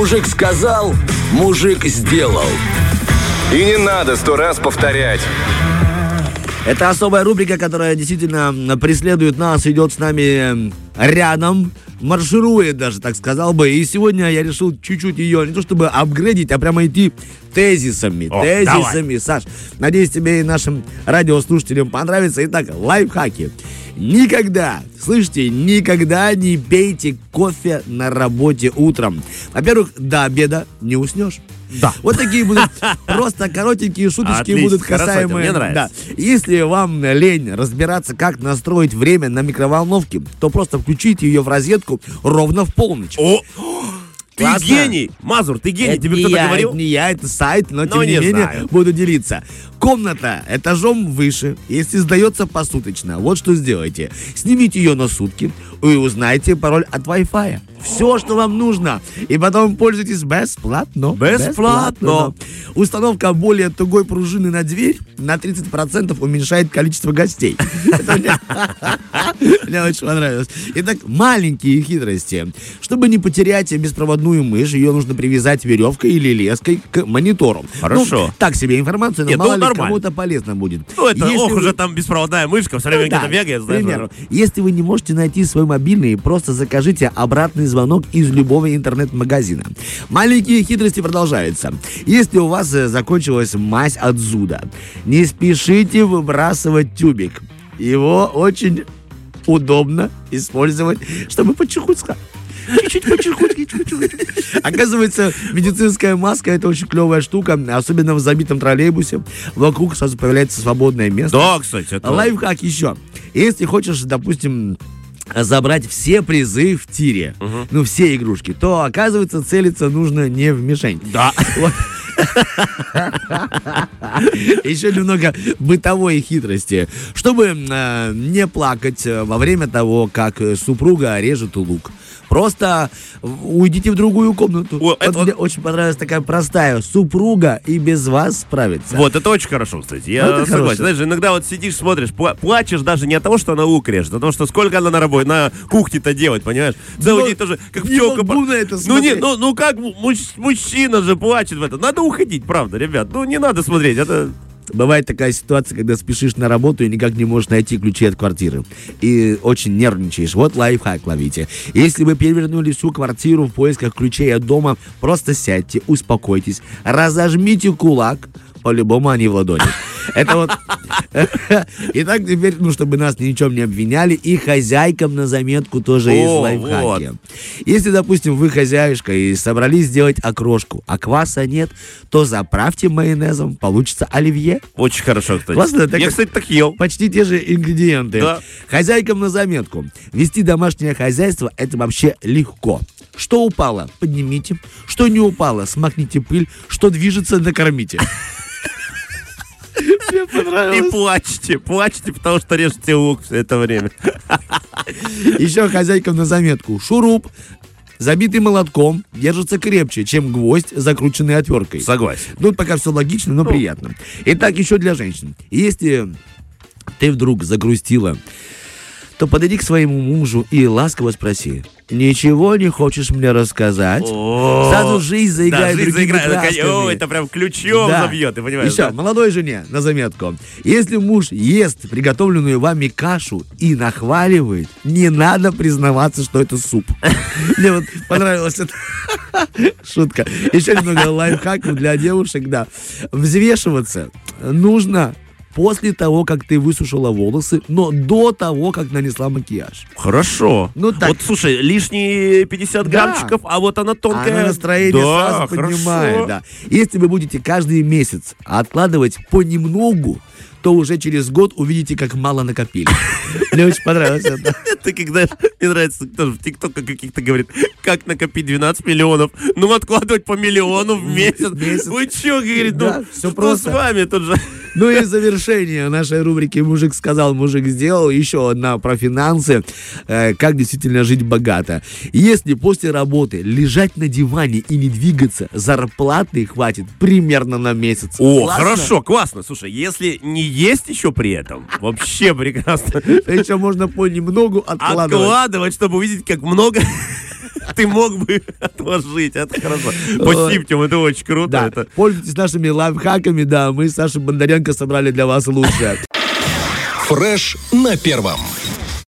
Мужик сказал, мужик сделал. И не надо сто раз повторять. Это особая рубрика, которая действительно преследует нас, идет с нами рядом, марширует даже, так сказал бы. И сегодня я решил чуть-чуть ее, не то чтобы апгрейдить, а прямо идти тезисами. О, тезисами, Саш. Надеюсь, тебе и нашим радиослушателям понравится. Итак, лайфхаки. Никогда, слышите, никогда не пейте кофе на работе утром. Во-первых, до обеда не уснешь. Да. Вот такие будут просто коротенькие шуточки Отлично, будут касаемые. мне нравится. Да. Если вам лень разбираться, как настроить время на микроволновке, то просто включите ее в розетку ровно в полночь. О, ты Классно. гений! Мазур, ты гений, Это тебе кто-то я, говорил? это не я, это сайт, но Ну, тем не, не менее знаю. буду делиться. Комната этажом выше, если сдается посуточно. Вот что сделайте. Снимите ее на сутки и узнайте пароль от Wi-Fi. Все, что вам нужно. И потом пользуйтесь бесплатно. Бесплатно. Установка более тугой пружины на дверь на 30% уменьшает количество гостей. Мне- очень понравилось. Итак, маленькие хитрости. Чтобы не потерять беспроводную мышь, ее нужно привязать веревкой или леской к монитору. Хорошо. Ну, так себе информация, но ну, мало ли кому-то полезно будет. Ну, это, ох, уже там беспроводная мышка, все время ну, где-то да, бегает, если вы не можете найти свой мобильный, просто закажите обратный звонок из любого интернет-магазина. Маленькие хитрости продолжаются. Если у вас э, закончилась мазь от зуда, не спешите выбрасывать тюбик. Его очень удобно использовать, чтобы. Чуть-чуть чуть-чуть. Оказывается, медицинская маска это очень клевая штука, особенно в забитом троллейбусе. Вокруг сразу появляется свободное место. Да, кстати, это... Лайфхак еще. Если хочешь, допустим, забрать все призы в тире, ну, все игрушки, то, оказывается, целиться нужно не в мишень. Да. Вот. Еще немного бытовой хитрости. Чтобы э, не плакать э, во время того, как э, супруга режет лук. Просто уйдите в другую комнату. О, это Вот вот- Мне очень понравилась такая простая. Супруга и без вас справится. Вот, это очень хорошо, кстати. Я Ну, это согласен. хорошо. Знаешь, иногда вот сидишь, смотришь, пла- плачешь даже не от того, что она лук режет, а от того, что сколько она на работе, на кухне-то делать, понимаешь? Целый Ну, день тоже, как пчелка. это ну, не, ну, ну как муж- мужчина же плачет в это. Надо уходить, правда, ребят. Ну, не надо смотреть. Это Бывает такая ситуация, когда спешишь на работу и никак не можешь найти ключи от квартиры. И очень нервничаешь. Вот лайфхак ловите. Если вы перевернули всю квартиру в поисках ключей от дома, просто сядьте, успокойтесь, разожмите кулак, по-любому они в ладони. Это вот... Итак, теперь, ну, чтобы нас ни в чем не обвиняли, и хозяйкам на заметку тоже есть лайфхаки. Если, допустим, вы хозяюшка и собрались сделать окрошку, а кваса нет, то заправьте майонезом, получится оливье. очень хорошо, кстати. Классно, так Я, кстати, так ел. Почти те же ингредиенты. Да. Хозяйкам на заметку. Вести домашнее хозяйство – это вообще легко. Что упало, поднимите. Что не упало, смахните пыль. Что движется, накормите. Мне И понравилось. плачьте, плачьте, потому что режете лук все это время. Еще хозяйкам на заметку. Шуруп, забитый молотком, держится крепче, чем гвоздь, закрученный отверткой. Согласен. Ну, пока все логично, но приятно. Итак, еще для женщин. Если ты вдруг загрустила, то подойди к своему мужу и ласково спроси. Ничего не хочешь мне рассказать? Сразу жизнь Да, заиграет жизнь другими заиграет. это, о, это прям ключом Да. забьет, ты понимаешь? Еще, да? молодой жене на заметку. Если муж ест приготовленную вами кашу и нахваливает, не надо признаваться, что это суп. Мне вот понравилась эта шутка. Еще немного лайфхаков для девушек, да. Взвешиваться нужно после того, как ты высушила волосы, но до того, как нанесла макияж. Хорошо. Ну, так- Вот, слушай, лишние 50 Да. граммчиков, а вот она тонкая. Она настроение да, сразу хорошо. поднимает, да. Если вы будете каждый месяц откладывать понемногу, то уже через год увидите, как мало накопили. Мне очень понравилось это. Ты когда, мне нравится, тоже в ТикТоках каких-то говорит, как накопить 12 миллионов. Ну, откладывать по миллиону в месяц. Вы чё, говорит, ну, что просто. с вами тут же? Ну и завершение нашей рубрики «Мужик сказал, мужик сделал». Еще одна про финансы. Э, как действительно жить богато. Если после работы лежать на диване и не двигаться, зарплаты хватит примерно на месяц. О, Классно? хорошо, классно. Слушай, если не есть еще при этом, вообще прекрасно. Еще можно понемногу откладывать. Откладывать, чтобы увидеть, как много Ты мог бы отложить, это хорошо. Спасибо, Тём, это очень круто. Да, Это. пользуйтесь нашими лайфхаками, да, мы с Сашей Бондаренко собрали для вас лучшее. Фреш на первом.